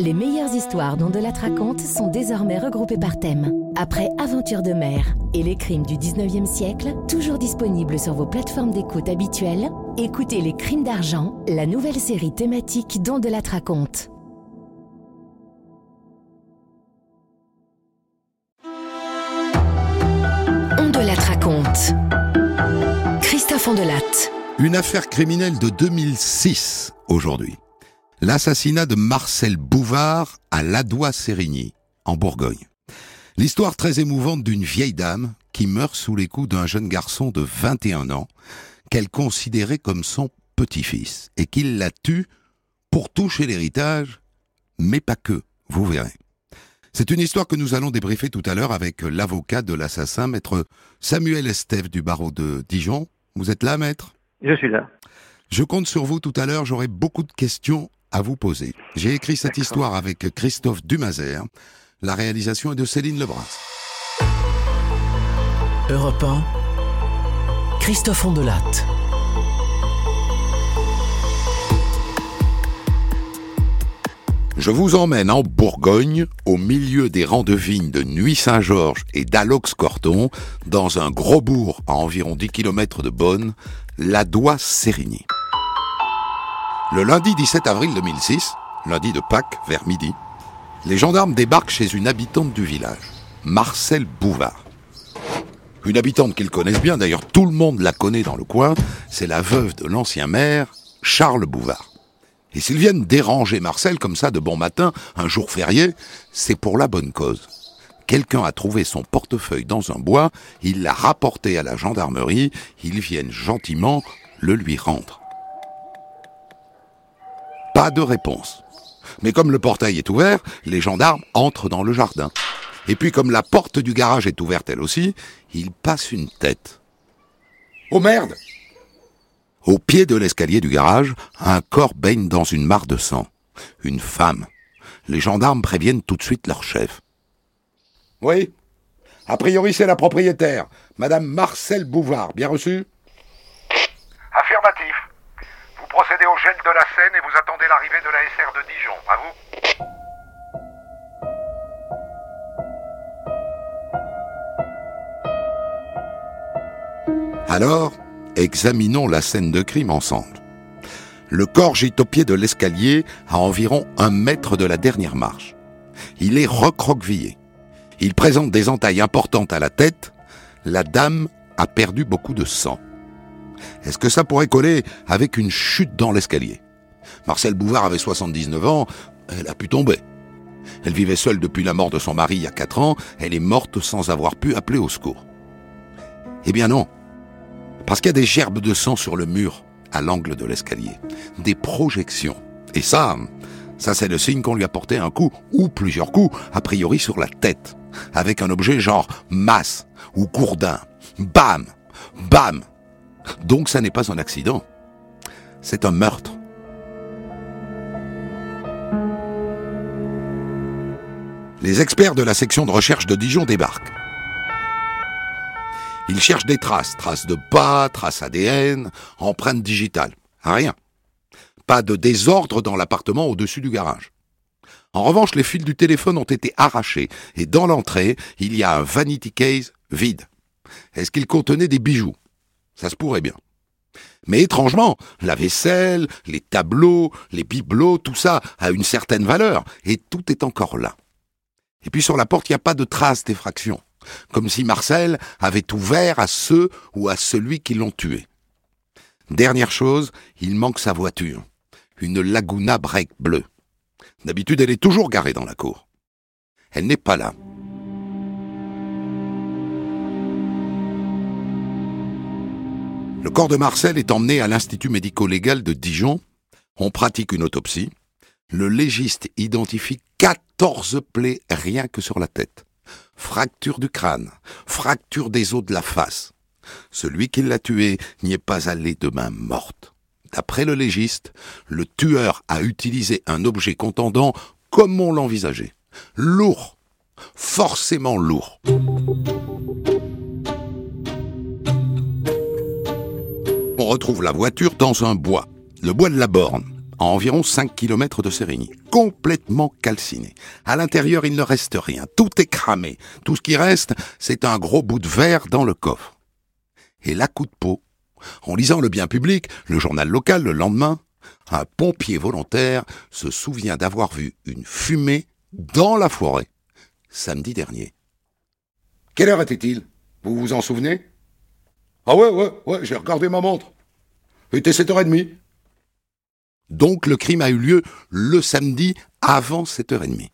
Les meilleures histoires dont de la raconte sont désormais regroupées par thème. Après Aventure de mer et les crimes du 19e siècle, toujours disponibles sur vos plateformes d'écoute habituelles, écoutez Les crimes d'argent, la nouvelle série thématique dont de la raconte. On de la raconte. Christophe Ondelat. Une affaire criminelle de 2006 aujourd'hui. L'assassinat de Marcel Bouvard à Ladois-Sérigny, en Bourgogne. L'histoire très émouvante d'une vieille dame qui meurt sous les coups d'un jeune garçon de 21 ans qu'elle considérait comme son petit-fils et qu'il la tue pour toucher l'héritage, mais pas que, vous verrez. C'est une histoire que nous allons débriefer tout à l'heure avec l'avocat de l'assassin, maître Samuel Estève du barreau de Dijon. Vous êtes là, maître? Je suis là. Je compte sur vous tout à l'heure, j'aurai beaucoup de questions à vous poser. J'ai écrit cette histoire avec Christophe Dumazer. La réalisation est de Céline Lebrun. Europe 1, Christophe Ondelat. Je vous emmène en Bourgogne, au milieu des rangs de vignes de Nuit-Saint-Georges et d'Alox-Corton, dans un gros bourg à environ 10 km de Bonn, Ladois-Sérigny. Le lundi 17 avril 2006, lundi de Pâques, vers midi, les gendarmes débarquent chez une habitante du village, Marcel Bouvard. Une habitante qu'ils connaissent bien, d'ailleurs tout le monde la connaît dans le coin, c'est la veuve de l'ancien maire, Charles Bouvard. Et s'ils viennent déranger Marcel comme ça de bon matin, un jour férié, c'est pour la bonne cause. Quelqu'un a trouvé son portefeuille dans un bois, il l'a rapporté à la gendarmerie, ils viennent gentiment le lui rendre. Pas de réponse. Mais comme le portail est ouvert, les gendarmes entrent dans le jardin. Et puis comme la porte du garage est ouverte elle aussi, ils passent une tête. Oh merde Au pied de l'escalier du garage, un corps baigne dans une mare de sang. Une femme. Les gendarmes préviennent tout de suite leur chef. Oui A priori c'est la propriétaire, Madame Marcel Bouvard, bien reçu Affirmatif. Au gel de la Seine et vous attendez l'arrivée de la SR de Dijon. À vous Alors, examinons la scène de crime ensemble. Le corps gîte au pied de l'escalier à environ un mètre de la dernière marche. Il est recroquevillé. Il présente des entailles importantes à la tête. La dame a perdu beaucoup de sang. Est-ce que ça pourrait coller avec une chute dans l'escalier? Marcel Bouvard avait 79 ans, elle a pu tomber. Elle vivait seule depuis la mort de son mari il y a 4 ans, elle est morte sans avoir pu appeler au secours. Eh bien non, parce qu'il y a des gerbes de sang sur le mur, à l'angle de l'escalier. Des projections. Et ça, ça c'est le signe qu'on lui a porté un coup, ou plusieurs coups, a priori sur la tête, avec un objet genre masse ou gourdin. Bam Bam Donc ça n'est pas un accident. C'est un meurtre. Les experts de la section de recherche de Dijon débarquent. Ils cherchent des traces, traces de pas, traces ADN, empreintes digitales. Rien. Pas de désordre dans l'appartement au-dessus du garage. En revanche, les fils du téléphone ont été arrachés et dans l'entrée, il y a un vanity case vide. Est-ce qu'il contenait des bijoux? Ça se pourrait bien. Mais étrangement, la vaisselle, les tableaux, les bibelots, tout ça a une certaine valeur et tout est encore là. Et puis sur la porte, il n'y a pas de traces d'effraction comme si Marcel avait ouvert à ceux ou à celui qui l'ont tué. Dernière chose, il manque sa voiture, une Laguna Break bleue. D'habitude, elle est toujours garée dans la cour. Elle n'est pas là. Le corps de Marcel est emmené à l'Institut médico-légal de Dijon. On pratique une autopsie. Le légiste identifie 14 plaies rien que sur la tête fracture du crâne, fracture des os de la face. Celui qui l'a tué n'y est pas allé de main morte. D'après le légiste, le tueur a utilisé un objet contendant comme on l'envisageait. Lourd, forcément lourd. Retrouve la voiture dans un bois, le bois de la Borne, à environ 5 km de Sérigny. complètement calciné. À l'intérieur, il ne reste rien. Tout est cramé. Tout ce qui reste, c'est un gros bout de verre dans le coffre. Et là, coup de peau. En lisant le bien public, le journal local le lendemain, un pompier volontaire se souvient d'avoir vu une fumée dans la forêt, samedi dernier. Quelle heure était-il? Vous vous en souvenez? Ah ouais, ouais, ouais, j'ai regardé ma montre. Il était 7h30. Donc le crime a eu lieu le samedi avant 7h30.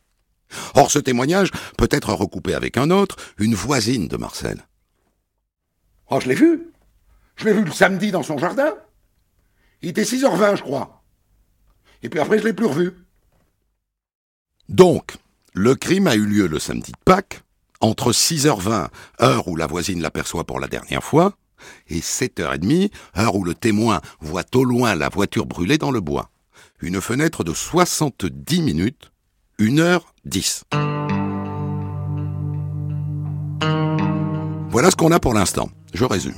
Or ce témoignage peut être recoupé avec un autre, une voisine de Marcel. Oh, je l'ai vu. Je l'ai vu le samedi dans son jardin. Il était 6h20, je crois. Et puis après, je l'ai plus revu. Donc, le crime a eu lieu le samedi de Pâques, entre 6h20, heure où la voisine l'aperçoit pour la dernière fois, et 7h30, heure où le témoin voit au loin la voiture brûler dans le bois. Une fenêtre de 70 minutes, 1h10. Voilà ce qu'on a pour l'instant. Je résume.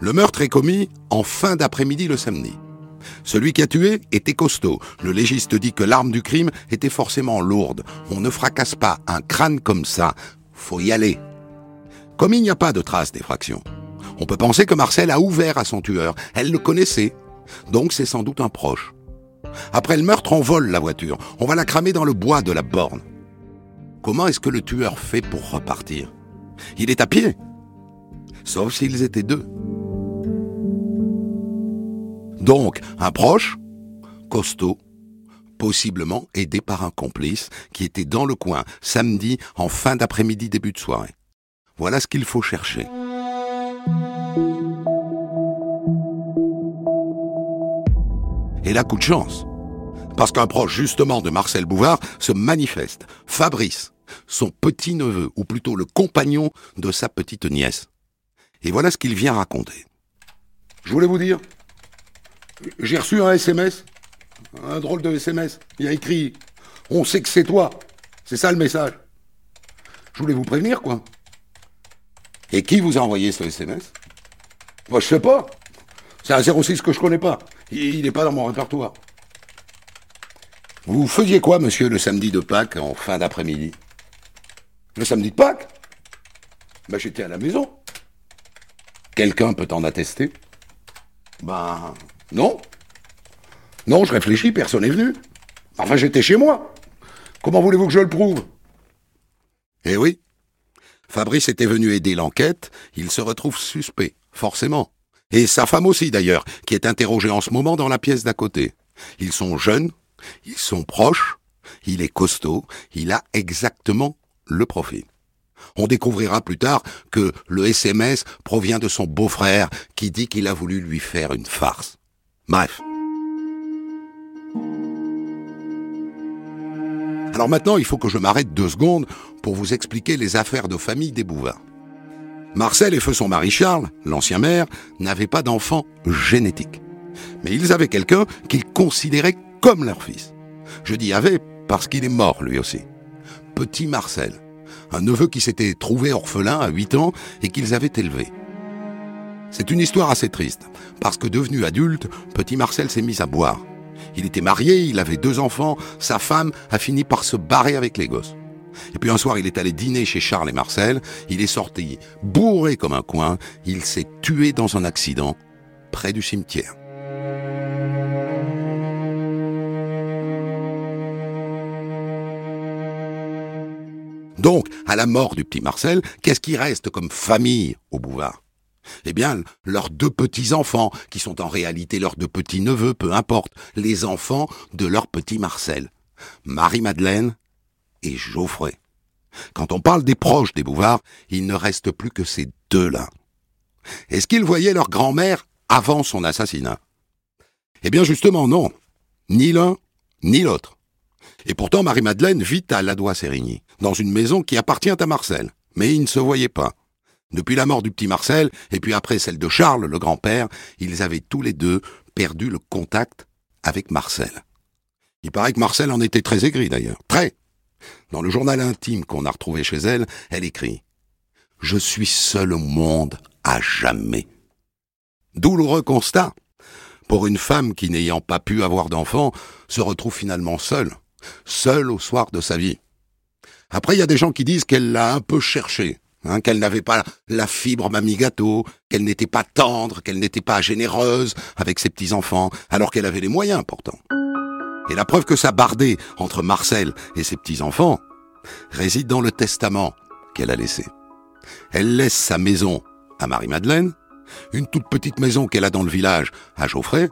Le meurtre est commis en fin d'après-midi le samedi. Celui qui a tué était costaud. Le légiste dit que l'arme du crime était forcément lourde. On ne fracasse pas un crâne comme ça. Faut y aller. Comme il n'y a pas de trace d'effraction, on peut penser que Marcel a ouvert à son tueur. Elle le connaissait. Donc c'est sans doute un proche. Après le meurtre, on vole la voiture. On va la cramer dans le bois de la borne. Comment est-ce que le tueur fait pour repartir? Il est à pied. Sauf s'ils étaient deux. Donc, un proche, costaud, possiblement aidé par un complice qui était dans le coin samedi en fin d'après-midi début de soirée. Voilà ce qu'il faut chercher. Et là, coup de chance. Parce qu'un proche justement de Marcel Bouvard se manifeste. Fabrice, son petit-neveu, ou plutôt le compagnon de sa petite nièce. Et voilà ce qu'il vient raconter. Je voulais vous dire, j'ai reçu un SMS, un drôle de SMS. Il a écrit On sait que c'est toi. C'est ça le message. Je voulais vous prévenir, quoi. Et qui vous a envoyé ce SMS Moi, je sais pas. C'est un 06 que je connais pas. Il n'est pas dans mon répertoire. Vous faisiez quoi, monsieur, le samedi de Pâques en fin d'après-midi? Le samedi de Pâques? Ben, j'étais à la maison. Quelqu'un peut en attester? Ben, non. Non, je réfléchis, personne n'est venu. Enfin, j'étais chez moi. Comment voulez-vous que je le prouve? Eh oui. Fabrice était venu aider l'enquête, il se retrouve suspect, forcément. Et sa femme aussi, d'ailleurs, qui est interrogée en ce moment dans la pièce d'à côté. Ils sont jeunes, ils sont proches, il est costaud, il a exactement le profil. On découvrira plus tard que le SMS provient de son beau-frère qui dit qu'il a voulu lui faire une farce. Bref. Alors maintenant, il faut que je m'arrête deux secondes pour vous expliquer les affaires de famille des Bouvards. Marcel et feu son mari Charles, l'ancien maire, n'avaient pas d'enfants génétiques. Mais ils avaient quelqu'un qu'ils considéraient comme leur fils. Je dis avait parce qu'il est mort lui aussi. Petit Marcel, un neveu qui s'était trouvé orphelin à 8 ans et qu'ils avaient élevé. C'est une histoire assez triste, parce que devenu adulte, petit Marcel s'est mis à boire. Il était marié, il avait deux enfants, sa femme a fini par se barrer avec les gosses. Et puis un soir, il est allé dîner chez Charles et Marcel, il est sorti bourré comme un coin, il s'est tué dans un accident près du cimetière. Donc, à la mort du petit Marcel, qu'est-ce qui reste comme famille au Bouvard? Eh bien, leurs deux petits-enfants, qui sont en réalité leurs deux petits-neveux, peu importe, les enfants de leur petit Marcel, Marie-Madeleine et Geoffrey. Quand on parle des proches des Bouvards, il ne reste plus que ces deux-là. Est-ce qu'ils voyaient leur grand-mère avant son assassinat? Eh bien justement non, ni l'un ni l'autre. Et pourtant Marie-Madeleine vit à Ladois-Sérigny, dans une maison qui appartient à Marcel, mais ils ne se voyaient pas. Depuis la mort du petit Marcel, et puis après celle de Charles, le grand-père, ils avaient tous les deux perdu le contact avec Marcel. Il paraît que Marcel en était très aigri d'ailleurs. Très. Dans le journal intime qu'on a retrouvé chez elle, elle écrit Je suis seul au monde à jamais. Douloureux constat. Pour une femme qui, n'ayant pas pu avoir d'enfant, se retrouve finalement seule. seule au soir de sa vie. Après, il y a des gens qui disent qu'elle l'a un peu cherché, hein, qu'elle n'avait pas la fibre mamie gâteau, qu'elle n'était pas tendre, qu'elle n'était pas généreuse avec ses petits-enfants, alors qu'elle avait les moyens pourtant. Et la preuve que ça bardait entre Marcel et ses petits-enfants réside dans le testament qu'elle a laissé. Elle laisse sa maison à Marie-Madeleine, une toute petite maison qu'elle a dans le village à Geoffrey,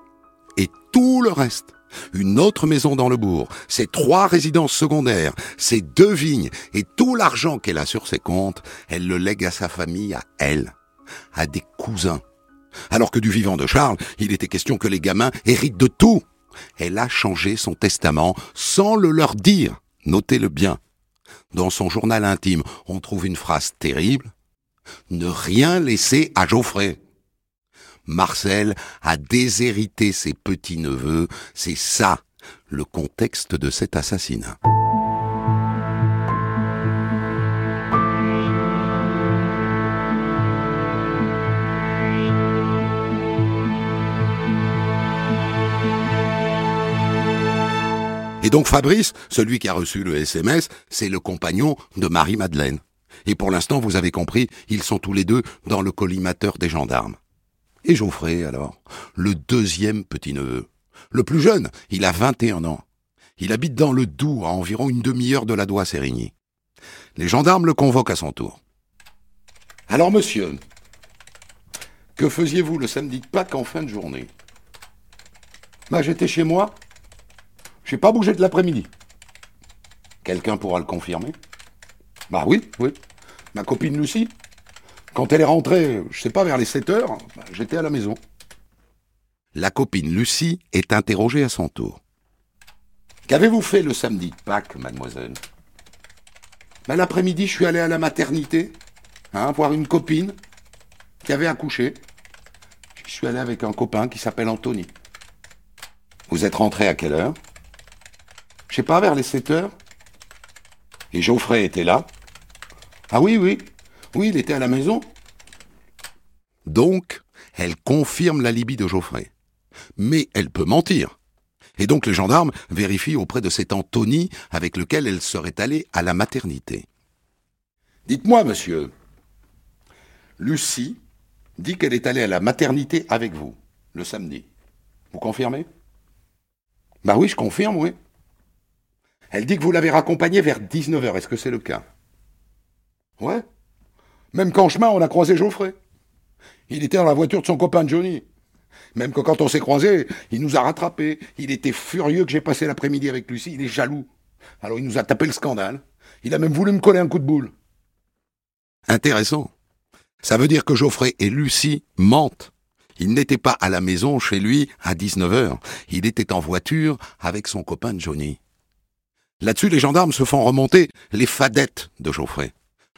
et tout le reste. Une autre maison dans le bourg, ses trois résidences secondaires, ses deux vignes et tout l'argent qu'elle a sur ses comptes, elle le lègue à sa famille, à elle, à des cousins. Alors que du vivant de Charles, il était question que les gamins héritent de tout. Elle a changé son testament sans le leur dire. Notez-le bien. Dans son journal intime, on trouve une phrase terrible. Ne rien laisser à Geoffrey. Marcel a déshérité ses petits-neveux, c'est ça le contexte de cet assassinat. Et donc Fabrice, celui qui a reçu le SMS, c'est le compagnon de Marie-Madeleine. Et pour l'instant, vous avez compris, ils sont tous les deux dans le collimateur des gendarmes. Et Geoffrey, alors, le deuxième petit-neveu. Le plus jeune, il a 21 ans. Il habite dans le Doubs, à environ une demi-heure de la Doigt-Sérigny. Les gendarmes le convoquent à son tour. Alors, monsieur, que faisiez-vous le samedi de Pâques en fin de journée? Bah, j'étais chez moi. J'ai pas bougé de l'après-midi. Quelqu'un pourra le confirmer? Bah oui, oui. Ma copine Lucie quand elle est rentrée, je sais pas, vers les 7 heures, bah, j'étais à la maison. La copine Lucie est interrogée à son tour. Qu'avez-vous fait le samedi de Pâques, mademoiselle? Ben, L'après-midi, je suis allé à la maternité, hein, voir une copine qui avait accouché. Je suis allé avec un copain qui s'appelle Anthony. Vous êtes rentré à quelle heure? Je sais pas, vers les 7 heures. Et Geoffrey était là Ah oui, oui, oui, il était à la maison. Donc, elle confirme l'alibi de Geoffrey. Mais elle peut mentir. Et donc les gendarmes vérifient auprès de cet Anthony avec lequel elle serait allée à la maternité. Dites-moi, monsieur, Lucie dit qu'elle est allée à la maternité avec vous, le samedi. Vous confirmez? Bah oui, je confirme, oui. Elle dit que vous l'avez raccompagnée vers 19h. Est-ce que c'est le cas? Ouais. Même qu'en chemin, on a croisé Geoffrey. Il était dans la voiture de son copain Johnny. Même que quand on s'est croisé, il nous a rattrapés. Il était furieux que j'ai passé l'après-midi avec Lucie. Il est jaloux. Alors il nous a tapé le scandale. Il a même voulu me coller un coup de boule. Intéressant. Ça veut dire que Geoffrey et Lucie mentent. Il n'était pas à la maison chez lui à 19h. Il était en voiture avec son copain Johnny. Là-dessus, les gendarmes se font remonter les fadettes de Geoffrey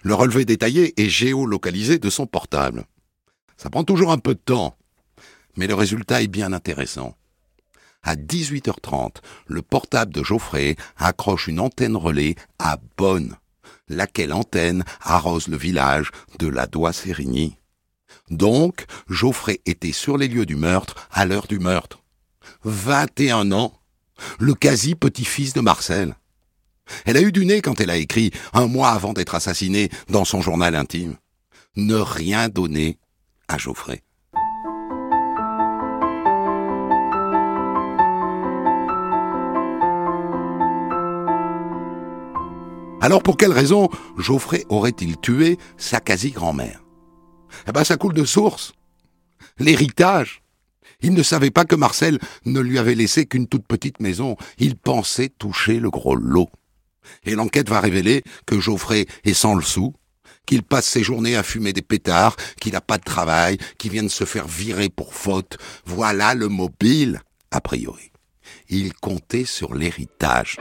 le relevé détaillé et géolocalisé de son portable. Ça prend toujours un peu de temps, mais le résultat est bien intéressant. À 18h30, le portable de Geoffrey accroche une antenne relais à Bonne, laquelle antenne arrose le village de la Doigt-Sérigny. Donc, Geoffrey était sur les lieux du meurtre à l'heure du meurtre. 21 ans, le quasi-petit-fils de Marcel. Elle a eu du nez quand elle a écrit, un mois avant d'être assassinée, dans son journal intime. Ne rien donner à Geoffrey. Alors pour quelle raison Geoffrey aurait-il tué sa quasi-grand-mère? Eh ben ça coule de source. L'héritage. Il ne savait pas que Marcel ne lui avait laissé qu'une toute petite maison. Il pensait toucher le gros lot. Et l'enquête va révéler que Geoffrey est sans le sou, qu'il passe ses journées à fumer des pétards, qu'il n'a pas de travail, qu'il vient de se faire virer pour faute. Voilà le mobile, a priori. Il comptait sur l'héritage.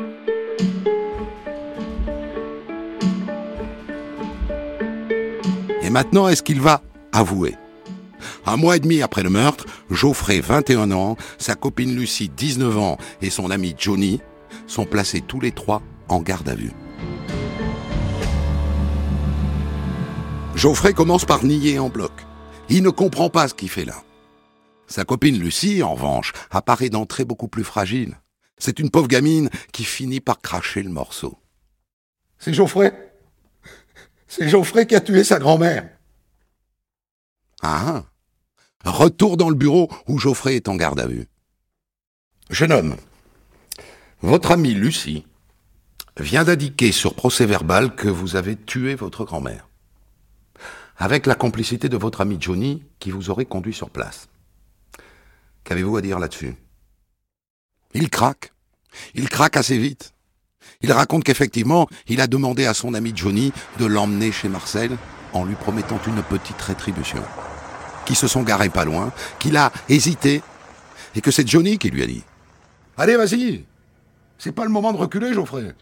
Et maintenant, est-ce qu'il va avouer? Un mois et demi après le meurtre, Geoffrey, 21 ans, sa copine Lucie, 19 ans, et son ami Johnny sont placés tous les trois en garde à vue. Geoffrey commence par nier en bloc. Il ne comprend pas ce qu'il fait là. Sa copine Lucie, en revanche, apparaît d'entrée beaucoup plus fragile. C'est une pauvre gamine qui finit par cracher le morceau. C'est Geoffrey. C'est Geoffrey qui a tué sa grand-mère. Ah Retour dans le bureau où Geoffrey est en garde à vue. Jeune homme, votre amie Lucie vient d'indiquer sur procès verbal que vous avez tué votre grand-mère. Avec la complicité de votre ami Johnny qui vous aurait conduit sur place. Qu'avez-vous à dire là-dessus? Il craque. Il craque assez vite. Il raconte qu'effectivement, il a demandé à son ami Johnny de l'emmener chez Marcel en lui promettant une petite rétribution. Qui se sont garés pas loin, qu'il a hésité, et que c'est Johnny qui lui a dit Allez, vas-y C'est pas le moment de reculer, Geoffrey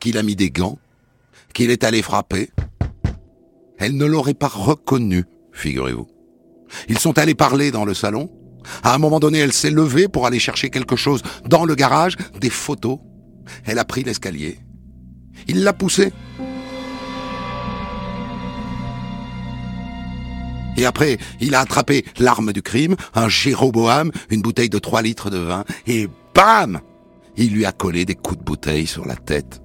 Qu'il a mis des gants, qu'il est allé frapper. Elle ne l'aurait pas reconnu, figurez-vous. Ils sont allés parler dans le salon. À un moment donné, elle s'est levée pour aller chercher quelque chose dans le garage, des photos. Elle a pris l'escalier. Il l'a poussée. Et après, il a attrapé l'arme du crime, un Jéroboam, une bouteille de 3 litres de vin, et bam Il lui a collé des coups de bouteille sur la tête.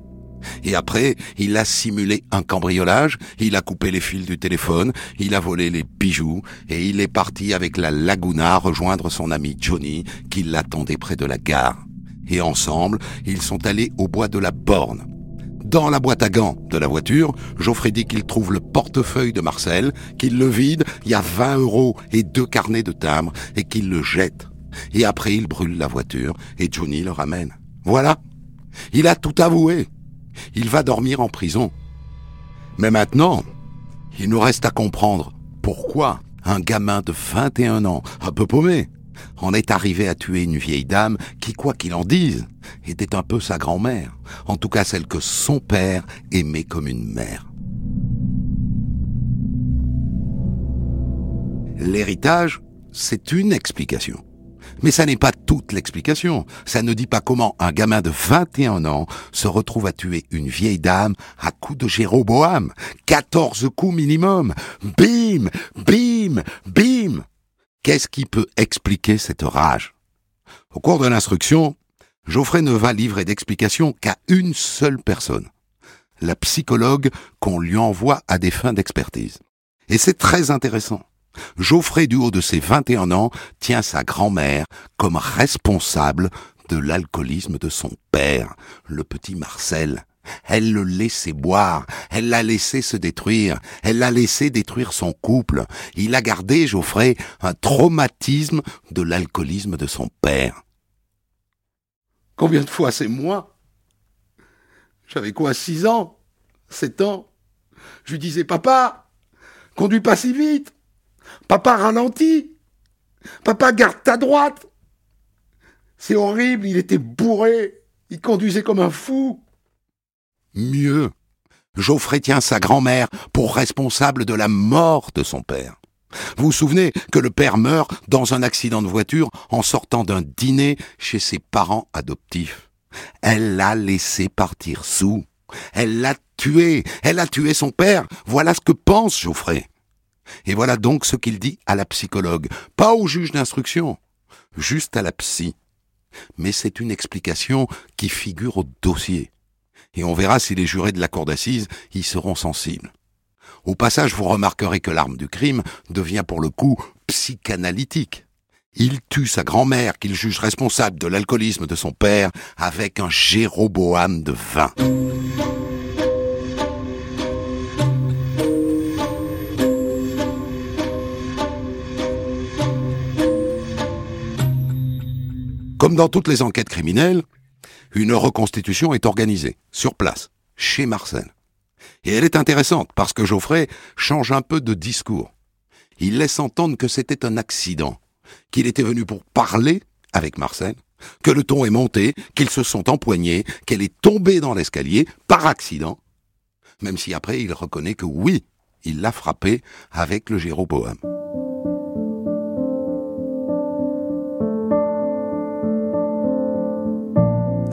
Et après, il a simulé un cambriolage, il a coupé les fils du téléphone, il a volé les bijoux, et il est parti avec la Laguna rejoindre son ami Johnny, qui l'attendait près de la gare. Et ensemble, ils sont allés au bois de la Borne. Dans la boîte à gants de la voiture, Geoffrey dit qu'il trouve le portefeuille de Marcel, qu'il le vide, il y a 20 euros et deux carnets de timbres, et qu'il le jette. Et après, il brûle la voiture, et Johnny le ramène. Voilà. Il a tout avoué. Il va dormir en prison. Mais maintenant, il nous reste à comprendre pourquoi un gamin de 21 ans, un peu paumé, en est arrivé à tuer une vieille dame qui, quoi qu'il en dise, était un peu sa grand-mère, en tout cas celle que son père aimait comme une mère. L'héritage, c'est une explication. Mais ça n'est pas toute l'explication. Ça ne dit pas comment un gamin de 21 ans se retrouve à tuer une vieille dame à coups de Jéroboam. 14 coups minimum. Bim, bim, bim. Qu'est-ce qui peut expliquer cette rage? Au cours de l'instruction, Geoffrey ne va livrer d'explication qu'à une seule personne, la psychologue qu'on lui envoie à des fins d'expertise. Et c'est très intéressant. Geoffrey, du haut de ses 21 ans, tient sa grand-mère comme responsable de l'alcoolisme de son père, le petit Marcel. Elle le laissait boire, elle l'a laissé se détruire, elle l'a laissé détruire son couple. Il a gardé, Geoffrey, un traumatisme de l'alcoolisme de son père. Combien de fois c'est moi? J'avais quoi, six ans? Sept ans? Je lui disais, papa, conduis pas si vite Papa ralentit Papa garde ta droite C'est horrible, il était bourré, il conduisait comme un fou. Mieux, Geoffrey tient sa grand-mère pour responsable de la mort de son père. Vous vous souvenez que le père meurt dans un accident de voiture en sortant d'un dîner chez ses parents adoptifs. Elle l'a laissé partir sous. Elle l'a tué. Elle a tué son père. Voilà ce que pense Geoffrey. Et voilà donc ce qu'il dit à la psychologue, pas au juge d'instruction, juste à la psy. Mais c'est une explication qui figure au dossier et on verra si les jurés de la cour d'assises y seront sensibles. Au passage, vous remarquerez que l'arme du crime devient pour le coup psychanalytique. Il tue sa grand-mère qu'il juge responsable de l'alcoolisme de son père avec un Jéroboam de vin. Comme dans toutes les enquêtes criminelles, une reconstitution est organisée, sur place, chez Marcel. Et elle est intéressante parce que Geoffrey change un peu de discours. Il laisse entendre que c'était un accident, qu'il était venu pour parler avec Marcel, que le ton est monté, qu'ils se sont empoignés, qu'elle est tombée dans l'escalier par accident, même si après il reconnaît que oui, il l'a frappé avec le Jéroboam.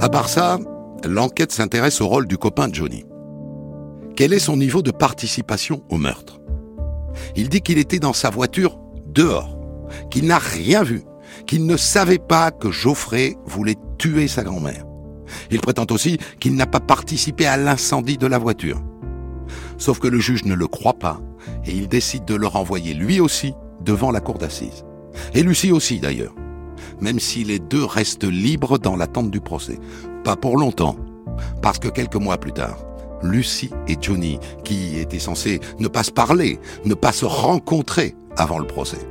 À part ça, l'enquête s'intéresse au rôle du copain de Johnny. Quel est son niveau de participation au meurtre? Il dit qu'il était dans sa voiture dehors, qu'il n'a rien vu, qu'il ne savait pas que Geoffrey voulait tué sa grand-mère. Il prétend aussi qu'il n'a pas participé à l'incendie de la voiture. Sauf que le juge ne le croit pas et il décide de le renvoyer lui aussi devant la cour d'assises. Et Lucie aussi d'ailleurs. Même si les deux restent libres dans l'attente du procès. Pas pour longtemps. Parce que quelques mois plus tard, Lucie et Johnny, qui étaient censés ne pas se parler, ne pas se rencontrer avant le procès,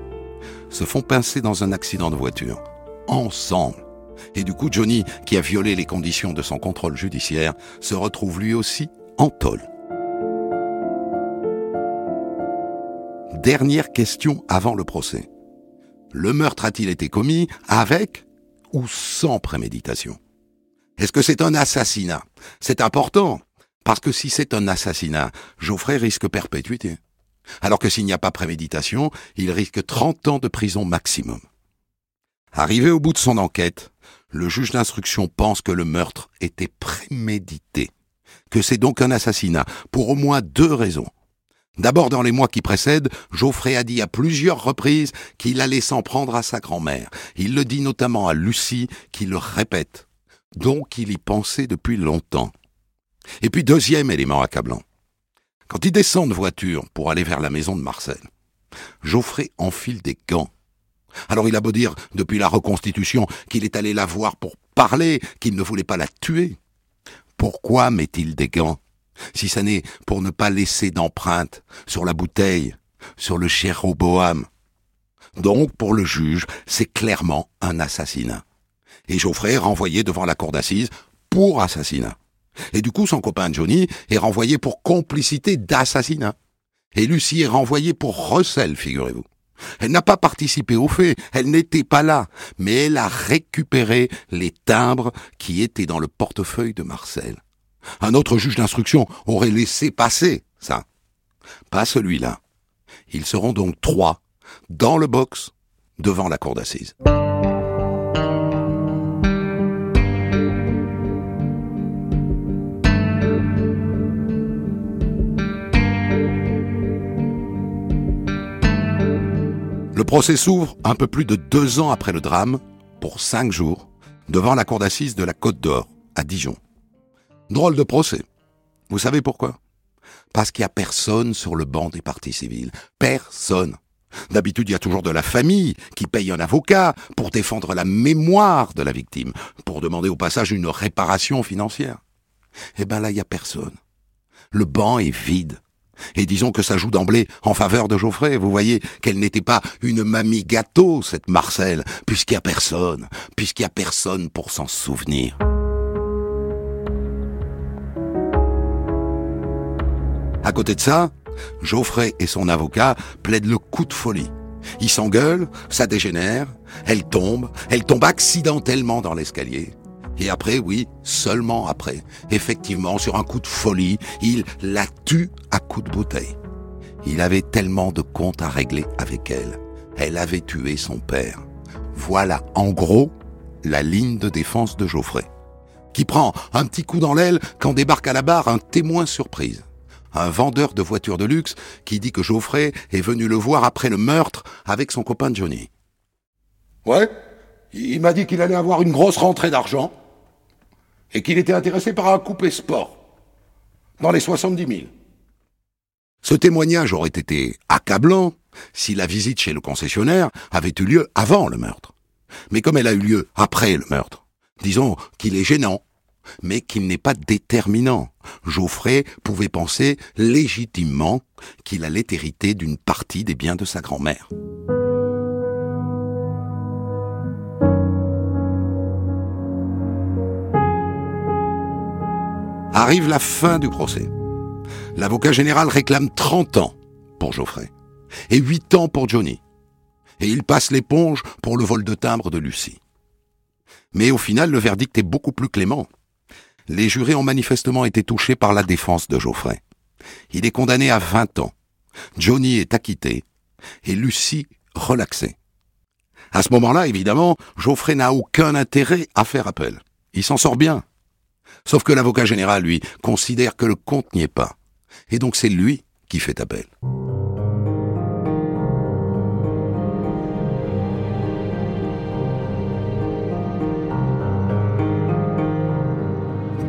se font pincer dans un accident de voiture. Ensemble. Et du coup, Johnny, qui a violé les conditions de son contrôle judiciaire, se retrouve lui aussi en tôle. Dernière question avant le procès. Le meurtre a-t-il été commis avec ou sans préméditation? Est-ce que c'est un assassinat? C'est important, parce que si c'est un assassinat, Geoffrey risque perpétuité. Alors que s'il n'y a pas préméditation, il risque 30 ans de prison maximum. Arrivé au bout de son enquête, le juge d'instruction pense que le meurtre était prémédité, que c'est donc un assassinat, pour au moins deux raisons. D'abord, dans les mois qui précèdent, Geoffrey a dit à plusieurs reprises qu'il allait s'en prendre à sa grand-mère. Il le dit notamment à Lucie, qui le répète. Donc il y pensait depuis longtemps. Et puis deuxième élément accablant. Quand il descend de voiture pour aller vers la maison de Marcel, Geoffrey enfile des gants. Alors il a beau dire, depuis la reconstitution, qu'il est allé la voir pour parler, qu'il ne voulait pas la tuer. Pourquoi met-il des gants? Si ça n'est pour ne pas laisser d'empreinte sur la bouteille, sur le Boham. Donc, pour le juge, c'est clairement un assassinat. Et Geoffrey est renvoyé devant la cour d'assises pour assassinat. Et du coup, son copain Johnny est renvoyé pour complicité d'assassinat. Et Lucie est renvoyée pour recel, figurez-vous. Elle n'a pas participé au fait, elle n'était pas là, mais elle a récupéré les timbres qui étaient dans le portefeuille de Marcel. Un autre juge d'instruction aurait laissé passer ça. Pas celui-là. Ils seront donc trois dans le box devant la cour d'assises. Le procès s'ouvre un peu plus de deux ans après le drame, pour cinq jours, devant la cour d'assises de la Côte d'Or, à Dijon. Drôle de procès. Vous savez pourquoi? Parce qu'il n'y a personne sur le banc des parties civiles. Personne. D'habitude, il y a toujours de la famille qui paye un avocat pour défendre la mémoire de la victime, pour demander au passage une réparation financière. Eh ben là, il n'y a personne. Le banc est vide. Et disons que ça joue d'emblée en faveur de Geoffrey. Vous voyez qu'elle n'était pas une mamie gâteau, cette Marcel, puisqu'il n'y a personne, puisqu'il n'y a personne pour s'en souvenir. À côté de ça, Geoffrey et son avocat plaident le coup de folie. Ils s'engueulent, ça dégénère, elle tombe, elle tombe accidentellement dans l'escalier. Et après, oui, seulement après, effectivement, sur un coup de folie, il la tue à coup de bouteille. Il avait tellement de comptes à régler avec elle. Elle avait tué son père. Voilà, en gros, la ligne de défense de Geoffrey, qui prend un petit coup dans l'aile quand débarque à la barre un témoin surprise. Un vendeur de voitures de luxe qui dit que Geoffrey est venu le voir après le meurtre avec son copain Johnny. Ouais, il m'a dit qu'il allait avoir une grosse rentrée d'argent et qu'il était intéressé par un coupé sport, dans les 70 000. Ce témoignage aurait été accablant si la visite chez le concessionnaire avait eu lieu avant le meurtre. Mais comme elle a eu lieu après le meurtre, disons qu'il est gênant, mais qu'il n'est pas déterminant. Geoffrey pouvait penser légitimement qu'il allait hériter d'une partie des biens de sa grand-mère. Arrive la fin du procès. L'avocat général réclame 30 ans pour Geoffrey et 8 ans pour Johnny. Et il passe l'éponge pour le vol de timbre de Lucie. Mais au final, le verdict est beaucoup plus clément. Les jurés ont manifestement été touchés par la défense de Geoffrey. Il est condamné à 20 ans. Johnny est acquitté et Lucie relaxée. À ce moment-là, évidemment, Geoffrey n'a aucun intérêt à faire appel. Il s'en sort bien. Sauf que l'avocat général, lui, considère que le compte n'y est pas. Et donc c'est lui qui fait appel.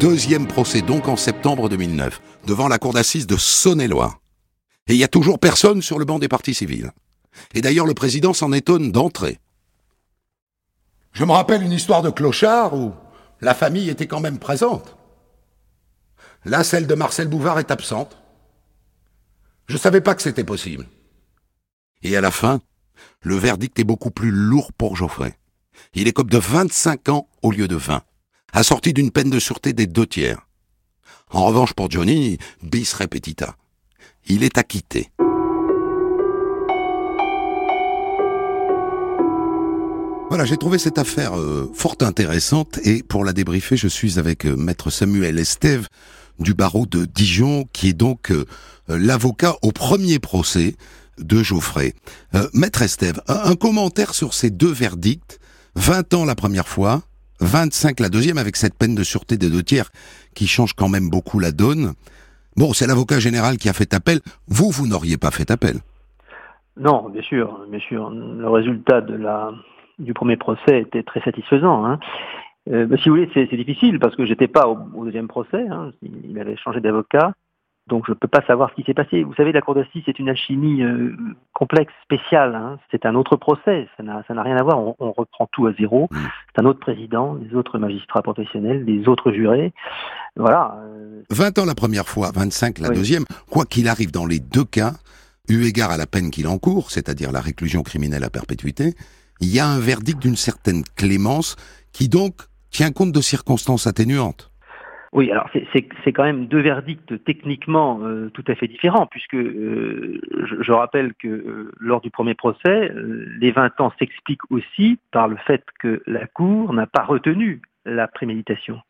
Deuxième procès donc en septembre 2009, devant la cour d'assises de Saône-et-Loire. Et il y a toujours personne sur le banc des partis civils. Et d'ailleurs, le président s'en étonne d'entrer. Je me rappelle une histoire de clochard où la famille était quand même présente. Là, celle de Marcel Bouvard est absente. Je savais pas que c'était possible. Et à la fin, le verdict est beaucoup plus lourd pour Geoffrey. Il écope de 25 ans au lieu de 20, assorti d'une peine de sûreté des deux tiers. En revanche, pour Johnny, bis repetita. Il est acquitté. Voilà, j'ai trouvé cette affaire euh, fort intéressante et pour la débriefer, je suis avec euh, maître Samuel Estève du barreau de Dijon, qui est donc euh, l'avocat au premier procès de Geoffrey. maître Estève, un, un, commentaire sur ces deux verdicts, 20 ans la première fois, 25 la deuxième, avec cette peine de sûreté des deux tiers qui change quand même beaucoup la donne. Bon, c'est l'avocat général qui a fait appel. Vous, vous n'auriez pas fait appel. Non, bien sûr, bien sûr. Le résultat du premier procès était très satisfaisant. Hein. Euh, bah, si vous voulez, c'est difficile parce que j'étais pas au, deuxième procès. Hein. Il avait changé d'avocat, donc je ne peux pas savoir ce qui s'est passé. Vous savez, la cour d'assises c'est une alchimie euh, complexe, spéciale. Hein. C'est un autre procès. Ça n'a rien à voir. On, reprend tout à zéro. Mm. C'est un autre président, des autres magistrats professionnels, des autres jurés. Voilà. 20 euh. ans la première fois, 25 la deuxième. Quoi qu'il arrive dans les deux cas, eu égard à la peine qu'il encourt, c'est-à-dire la réclusion criminelle à perpétuité, il y a un verdict d'une certaine clémence qui donc tient compte de circonstances atténuantes. Oui, alors c'est quand même deux verdicts techniquement euh, tout à fait différents, puisque euh, je, rappelle que euh, lors du premier procès, les 20 ans s'expliquent aussi par le fait que la Cour n'a pas retenu la préméditation.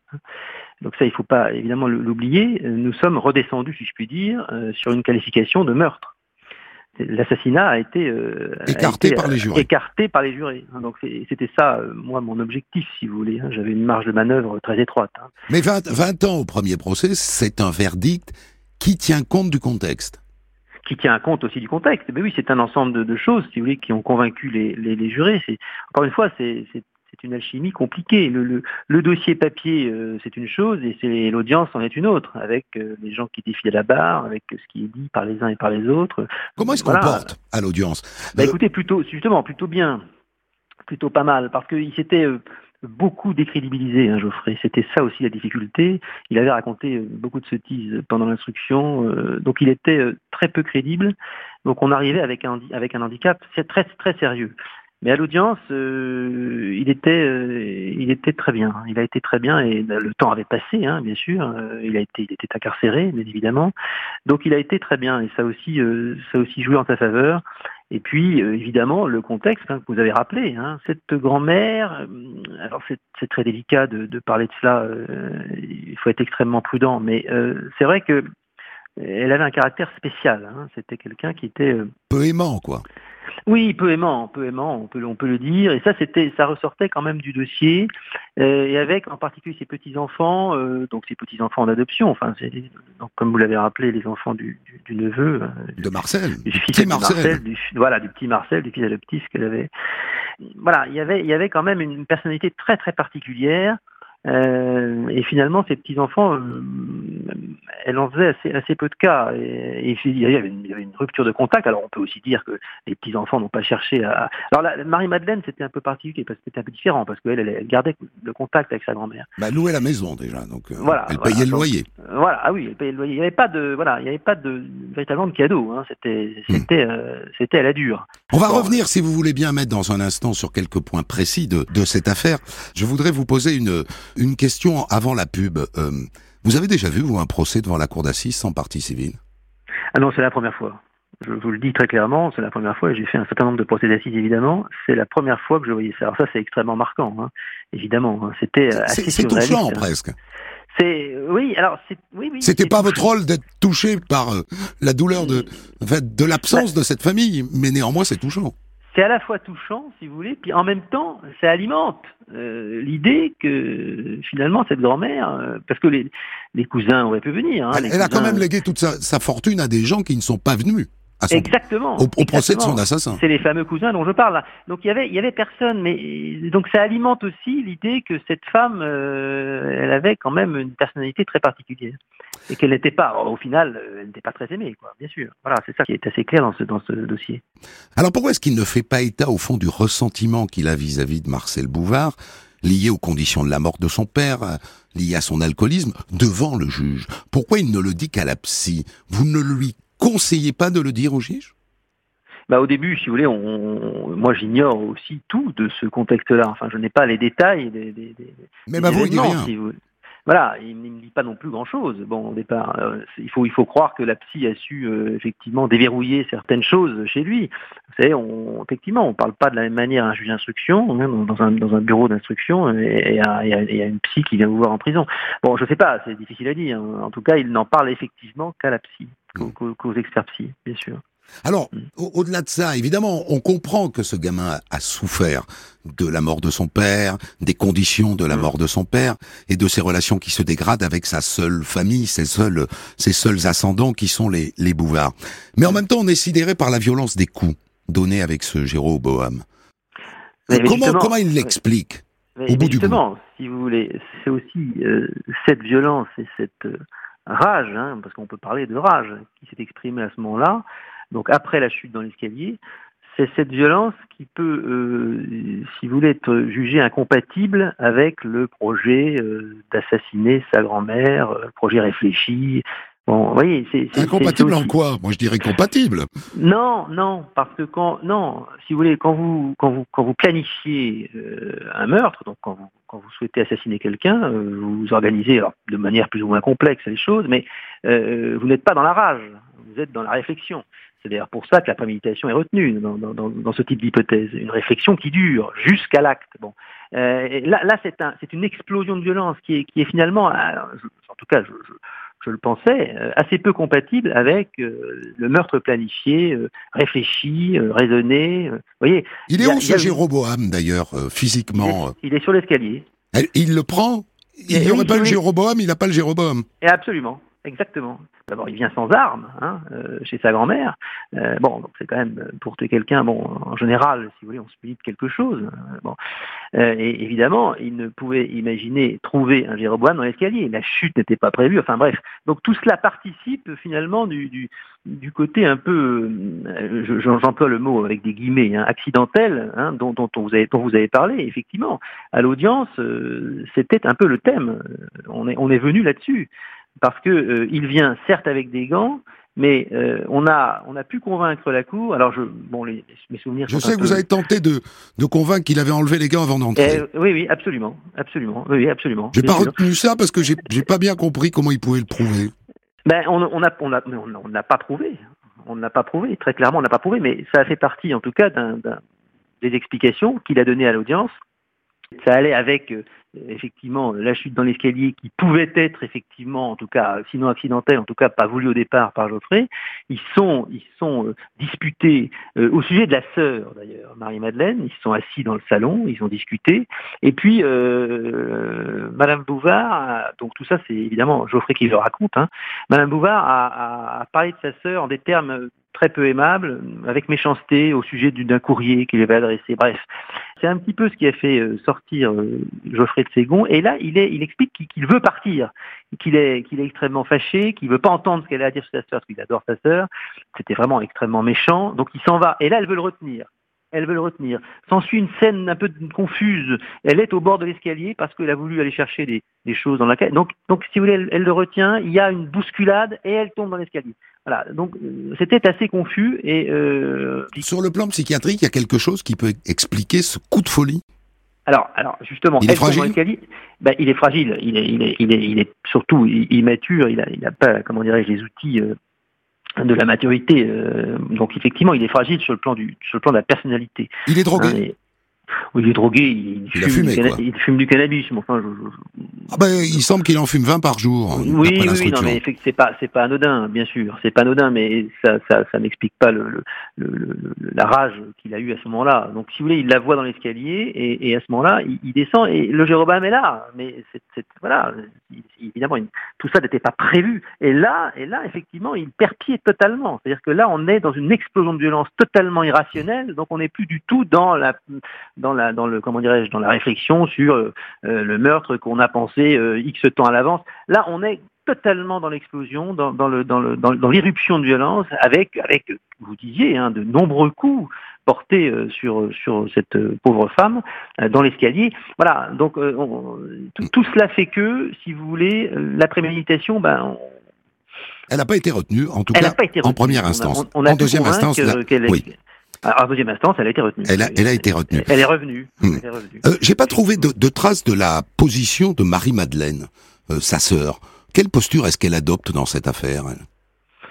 Donc ça, il ne faut pas évidemment l'oublier. Nous sommes redescendus, si je puis dire, sur une qualification de meurtre l'assassinat a été euh, écarté par les jurés. Écarté par les jurés. Hein. Donc c'était ça, euh, moi, mon objectif, si vous voulez. Hein. J'avais une marge de manœuvre très étroite. Hein. Mais 20, ans au premier procès, c'est un verdict qui tient compte du contexte. Qui tient compte aussi du contexte. Mais oui, c'est un ensemble de, choses, si vous voulez, qui ont convaincu les, les, les jurés. Encore une fois, c'est c'est une alchimie compliquée. Le, le, dossier papier, euh, c'est une chose, et c'est l'audience en est une autre, avec euh, les gens qui défient à la barre, avec ce qui est dit par les uns et par les autres. Comment est-ce qu'on porte à l'audience? Bah, Écoutez, plutôt, justement, plutôt bien, plutôt pas mal, parce qu'il s'était euh, beaucoup décrédibilisé, hein, Geoffrey. C'était ça aussi la difficulté. Il avait raconté beaucoup de sottises pendant l'instruction, donc il était très peu crédible. Donc on arrivait avec un, avec un handicap très, très sérieux. Mais à l'audience, euh, il était, euh, il était très bien. Il a été très bien et le temps avait passé, hein, bien sûr. Euh, il a été, il était incarcéré, bien évidemment. Donc il a été très bien et ça aussi, ça aussi joué en sa faveur. Et puis évidemment le contexte hein, que vous avez rappelé. Hein, cette grand-mère, alors c'est très délicat de, de, parler de cela. il faut être extrêmement prudent, mais c'est vrai que elle avait un caractère spécial. C'était quelqu'un qui était peu aimant, quoi. Oui, peu aimant, peu aimant, on peut, on peut le dire. Et ça, c'était, ça ressortait quand même du dossier, euh, et avec en particulier ses petits enfants, euh, donc ses petits enfants d'adoption. Enfin, c'est, donc comme vous l'avez rappelé, les enfants du, du, neveu, euh, de Marcel, du fils de Marcel, du, voilà, du petit Marcel, du fils adoptif qu'elle avait. Voilà, il y avait, il y avait quand même une personnalité très très particulière. Euh, et finalement, ces petits-enfants, euh, elle en faisait assez, assez peu de cas. Et, il, y avait une, une, rupture de contact. Alors, on peut aussi dire que les petits-enfants n'ont pas cherché à... Alors, Marie-Madeleine, c'était un peu particulier, parce que c'était un peu différent, parce qu'elle, elle, gardait le contact avec sa grand-mère. Bah, elle louait la maison, déjà, donc euh, voilà, elle payait le loyer. voilà, ah oui, elle payait le loyer. Il n'y avait pas de, voilà, il n'y avait pas de, véritablement de cadeau. Hein. C'était, hmm. c'était, c'était à la dure. On va revenir, si vous voulez bien, mettre dans un instant sur quelques points précis de, de cette affaire. Je voudrais vous poser une, une question avant la pub. Euh, vous avez déjà vu, vous, un procès devant la cour d'assises sans partie civile? Ah non, c'est la première fois. Je vous le dis très clairement, c'est la première fois. J'ai fait un certain nombre de procès d'assises, évidemment. C'est la première fois que je voyais ça. Alors ça, c'est extrêmement marquant, hein. évidemment. Hein. C'était euh, assez C'est touchant, presque. C'est oui, alors c'est oui, oui. C'était pas votre rôle d'être touché par euh, la douleur de, de l'absence bah de cette famille, mais néanmoins c'est touchant c'est à la fois touchant, si vous voulez, puis en même temps, ça alimente euh, l'idée que finalement cette grand-mère, euh, parce que les, les, cousins auraient pu venir. Hein, elle, a quand même légué toute sa, fortune à des gens qui ne sont pas venus son- Exactement. au, au procès de son assassin. C'est les fameux cousins dont je parle. là. Donc il y avait, il y avait personne, mais donc ça alimente aussi l'idée que cette femme, euh, elle avait quand même une personnalité très particulière et qu'elle n'était pas, au final, euh, elle n'était pas très aimée, quoi. Bien sûr. Voilà, c'est ça qui est assez clair dans ce dans ce dossier. Alors pourquoi est-ce qu'il ne fait pas état au fond du ressentiment qu'il a vis-à-vis de Marcel Bouvard, lié aux conditions de la mort de son père, euh, lié à son alcoolisme, devant le juge? Pourquoi il ne le dit qu'à la psy? Vous ne lui conseillez pas de le dire au juge? Bah, au début, si vous voulez, on, moi j'ignore aussi tout de ce contexte-là. Enfin, je n'ai pas les détails des, des, des à vous, il rien. si vous- Voilà, il ne me dit pas non plus grand-chose. Bon, au départ, euh, il faut il faut croire que la psy a su euh, effectivement déverrouiller certaines choses chez lui. Vous savez, on, effectivement, on parle pas de la même manière à un juge d'instruction, hein, dans un dans un bureau d'instruction, et, et à, et à- et à une psy qui vient vous voir en prison. Bon, je sais pas, c'est difficile à dire. En tout cas, il n'en parle effectivement qu'à la psy, qu'aux experts psy, bien sûr. Alors, Mm. au- au-delà de ça, évidemment, on comprend que ce gamin a, a souffert de la mort de son père, des conditions de la Mm. mort de son père, et de ses relations qui se dégradent avec sa seule famille, ses seuls, ses seuls ascendants qui sont les, les Bouvards. Mais en même temps, on est sidéré par la violence des coups donnés avec ce. Mais- mais comment, comment il l'explique Au bout du justement, si vous voulez, c'est aussi euh, cette violence et cette euh, rage, hein, parce qu'on peut parler de rage, qui s'est exprimée à ce moment-là, donc après la chute dans l'escalier, c'est cette violence qui peut, euh, si vous voulez, être jugée incompatible avec le projet euh, d'assassiner sa grand-mère, euh, projet réfléchi. Bon, vous voyez, c'est Incompatible en quoi? Moi, je dirais compatible. non, non, parce que quand non, si vous voulez, quand vous quand vous quand vous planifiez euh, un meurtre, donc quand vous quand vous souhaitez assassiner quelqu'un, euh, vous organisez alors, de manière plus ou moins complexe les choses, mais euh, vous n'êtes pas dans la rage, vous êtes dans la réflexion. C'est d'ailleurs pour ça que la préméditation est retenue dans, dans, dans, dans ce type d'hypothèse, une réflexion qui dure jusqu'à l'acte. Bon, là, là c'est un, c'est une explosion de violence qui est, qui est finalement, en tout cas, je, je, je le pensais, euh, assez peu compatible avec euh, le meurtre planifié, euh, réfléchi, euh, raisonné. vous voyez, Il est a- où y a- ce Jéroboam, d'ailleurs, il est, physiquement il est sur l'escalier. Il le prend? Il n'y aurait pas le. Jéroboam, il n'a pas le Jéroboam. Et absolument, exactement. D'abord, il vient sans armes, hein, euh, chez sa grand-mère. Euh, bon, c'est quand même euh, pour quelqu'un. Bon, en général, si vous voulez, on se médite quelque chose. euh, bon, et évidemment, il ne pouvait imaginer trouver un Jéroboam dans l'escalier. La chute n'était pas prévue. Enfin bref, donc tout cela participe finalement du, côté un peu, je- j'emploie le mot avec des guillemets, hein, accidentel, hein, dont, dont, on vous avez, dont vous avez parlé. Effectivement, à l'audience, c'était un peu le thème. On est, on est venu là-dessus parce que euh, il vient certes avec des gants, mais euh, on a on a pu convaincre la cour. Alors je bon les, mes souvenirs. Je sont sais que vous avez tenté de, de convaincre qu'il avait enlevé les gants avant d'entrer. Eh, oui oui absolument absolument oui absolument. J'ai pas sûr. retenu ça parce que j'ai pas bien compris comment il pouvait le prouver. Ben on on a on a on n'a pas prouvé. On n'a pas prouvé très clairement on n'a pas prouvé, mais ça a fait partie en tout cas d'un d'un- des explications qu'il a données à l'audience. Ça allait avec euh, effectivement la chute dans l'escalier qui pouvait être effectivement, en tout cas, sinon accidentelle, en tout cas pas voulu au départ par Geoffrey. Ils sont, ils sont euh, disputés euh, au sujet de la sœur d'ailleurs, Marie-Madeleine. Ils sont assis dans le salon, ils ont discuté. Et puis euh, Madame Bouvard, donc tout ça c'est évidemment Geoffrey qui le raconte. Hein, Madame Bouvard a- a parlé de sa sœur en des termes très peu aimables, avec méchanceté au sujet du- d'un courrier qu'il avait adressé. Bref, c'est un petit peu ce qui a fait euh, sortir euh, Geoffrey de Ségon. Et là, il, explique qu'il veut partir, qu'il est, extrêmement fâché, qu'il veut pas entendre ce qu'elle a à dire sur sa sœur, parce qu'il adore sa sœur. C'était vraiment extrêmement méchant. Donc il s'en va. Et là, elle veut le retenir. Elle veut le retenir. S'ensuit une scène un peu confuse. Elle est au bord de l'escalier parce qu'elle a voulu aller chercher des, choses dans la cage. Donc, si vous voulez, elle le retient. Il y a une bousculade et elle tombe dans l'escalier. Voilà. Donc, euh, c'était assez confus et euh, Sur le plan psychiatrique, il y a quelque chose qui peut expliquer ce coup de folie? Alors, alors justement, Il est fragile? Ben, il est fragile. Il est, il est, il est, il est surtout immature. Il a, il a pas, comment dirais-je, les outils euh, de la maturité. euh, donc, effectivement, il est fragile sur le plan du, sur le plan de la personnalité. Il est drogué? Hein, et- il est drogué, il, Il a fume, fumé, du, il fume du cannabis. Mais enfin, je- je- Ah ben, il semble qu'il en fume 20 par jour, oui, oui, non, mais c'est pas, c'est pas anodin, bien sûr, c'est pas anodin, mais ça, ça, ça n'explique pas le, le, le- le- le- la rage qu'il a eue à ce moment-là. Donc, si vous voulez, il la voit dans l'escalier, et, et à ce moment-là, il, il descend, et le Jérobam est là. Mais c'est, voilà, il- évidemment, tout ça n'était pas prévu. Et là, et là, effectivement, il perd pied totalement. C'est-à-dire que là, on est dans une explosion de violence totalement irrationnelle, donc on n'est plus du tout dans la, dans la, dans le, comment dirais-je, dans la réflexion sur euh, euh, le meurtre qu'on a pensé euh, X temps à l'avance. Là, on est totalement dans l'explosion, dans, dans le, dans, le, dans, l'irruption de violence, avec, avec, vous disiez, hein, de nombreux coups portés sur, sur cette pauvre femme dans l'escalier. Voilà, donc on- tout, tout cela fait que, si vous voulez, la préméditation, ben, on- Elle n'a pas été retenue, en tout elle cas, été en retenue. première On a- instance. on- a en deuxième instance, là, oui. Ah, En deuxième instance, elle a été retenue. Elle a- elle a été retenue. Elle est revenue. Hmm. Revenue. Euh, J'ai pas trouvé de, de traces de la position de Marie-Madeleine, euh, sa sœur. Quelle posture est-ce qu'elle adopte dans cette affaire Elle,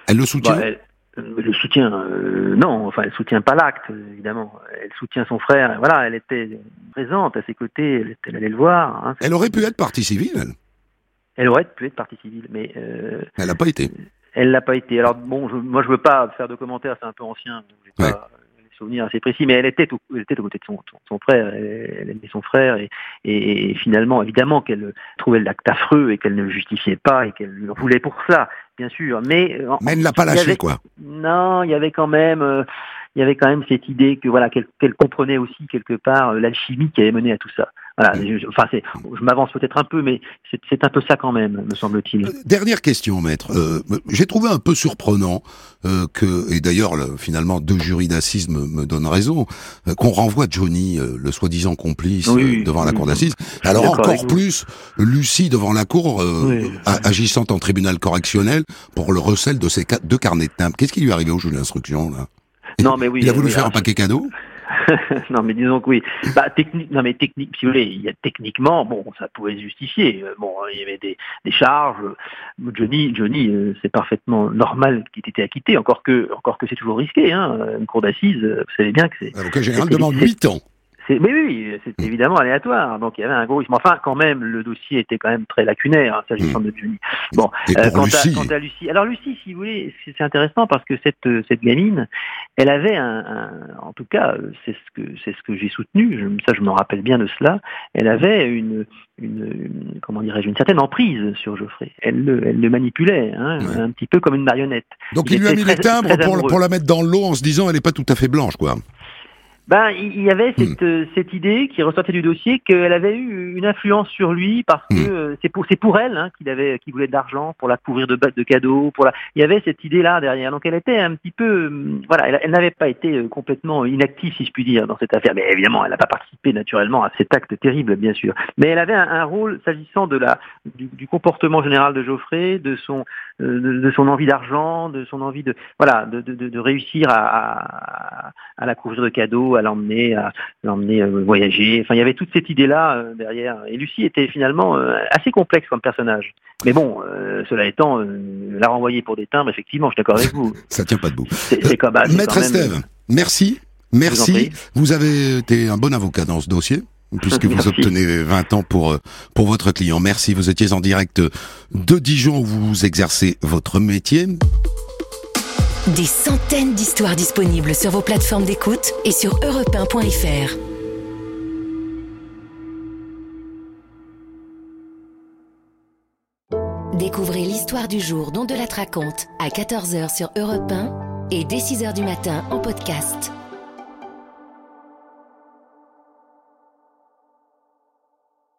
Elle le soutient? Bah, elle, le soutien, euh, non, enfin, elle soutient pas l'acte, évidemment. Elle soutient son frère. Voilà, elle était présente à ses côtés. Elle, était- elle allait le voir. hein. Elle aurait pu être partie civile, elle. Elle aurait pu être partie civile, mais euh, Elle n'a pas été. elle l'a pas été. Alors bon, je, moi, je veux pas faire de commentaires. C'est un peu ancien. donc pas Souvenirs assez précis, mais elle était, au, elle était aux côtés de son, son, son frère. Elle, aimait son frère et, et, et finalement, évidemment, qu'elle trouvait l'acte affreux et qu'elle ne le justifiait pas et qu'elle le voulait pour ça, bien sûr. Mais euh, Mais elle ne l'a pas lâché, avait- quoi. Non, il y avait quand même, euh, il y avait quand même cette idée que voilà qu'elle comprenait aussi quelque part euh, l'alchimie qui avait mené à tout ça. Voilà, je, enfin c'est, je m'avance peut-être un peu, mais c'est un peu ça quand même, me semble-t-il. Euh, Dernière question, maître. Euh, J'ai trouvé un peu surprenant euh, que, et d'ailleurs, le- finalement, deux jurys d'assises me, me donnent raison, euh, qu'on renvoie Johnny, euh, le soi-disant complice, Oui, devant la cour d'assises. Alors encore plus, Lucie devant la cour, euh, Oui. agissant en tribunal correctionnel pour le recel de ses deux carnets de timbres. Qu'est-ce qui lui est arrivé au juge d'instruction là? Non, mais oui, Il a voulu oui, faire un paquet cadeau non, mais disons que oui. Bah, technique, non, mais technique, si vous voulez, il y a techniquement, bon, ça pouvait se justifier. Euh, Bon, il y avait des, des charges. Johnny, Johnny, euh, c'est parfaitement normal qu'il ait été acquitté, encore que, encore que c'est toujours risqué, hein. Une cour d'assises, euh, vous savez bien que c'est, L'avocat général demande c'est- 8 ans. C'est, mais oui, c'est évidemment aléatoire. Donc il y avait un gros enfin, quand même, le dossier était quand même très lacunaire, hein, s'agissant de Johnny. Bon, euh, quant, Lucie, à, quant à Lucie, alors Lucie, si vous voulez, c'est intéressant parce que cette euh, cette gamine, elle avait un, un- en tout cas, euh, c'est ce que c'est ce que j'ai soutenu. Je, ça, je me rappelle bien de cela. Elle avait une une, une- comment dirais-je une certaine emprise sur Geoffrey. Elle le elle le manipulait, hein, Ouais. un petit peu comme une marionnette. donc il il, lui a mis les timbres pour la mettre dans l'eau en se disant elle n'est pas tout à fait blanche, quoi. Ben, il y avait Hmm. cette, euh, cette idée qui ressortait du dossier qu'elle avait eu une influence sur lui parce que Hmm. euh, c'est pour c'est pour elle hein, qu'il avait qu'il voulait de l'argent pour la couvrir de de cadeaux pour la il y avait cette idée là derrière donc elle était un petit peu euh, voilà elle, elle n'avait pas été complètement inactive si je puis dire dans cette affaire mais évidemment elle n'a pas participé naturellement à cet acte terrible bien sûr mais elle avait un, un rôle s'agissant de la du, du comportement général de Geoffrey de son euh, de, de son envie d'argent de son envie de voilà de, de, de- de réussir à, à, à la couvrir de cadeaux à l'emmener à l'emmener euh, voyager. Enfin, il y avait toute cette idée-là euh, derrière. Et Lucie était finalement euh, assez complexe comme personnage. Mais bon, cela étant, la renvoyer pour des timbres, effectivement, je suis d'accord avec vous. Ça tient pas debout. C'est comme, bah, Maître quand même- Estève, merci. Vous Merci. Vous avez été un bon avocat dans ce dossier. Puisque vous obtenez 20 ans pour, pour votre client. Merci, vous étiez en direct de Dijon où vous exercez votre métier. Des centaines d'histoires disponibles sur vos plateformes d'écoute et sur europe1.fr. Découvrez l'histoire du jour dont de la raconte à 14h sur Europe 1 et dès 6h du matin en podcast.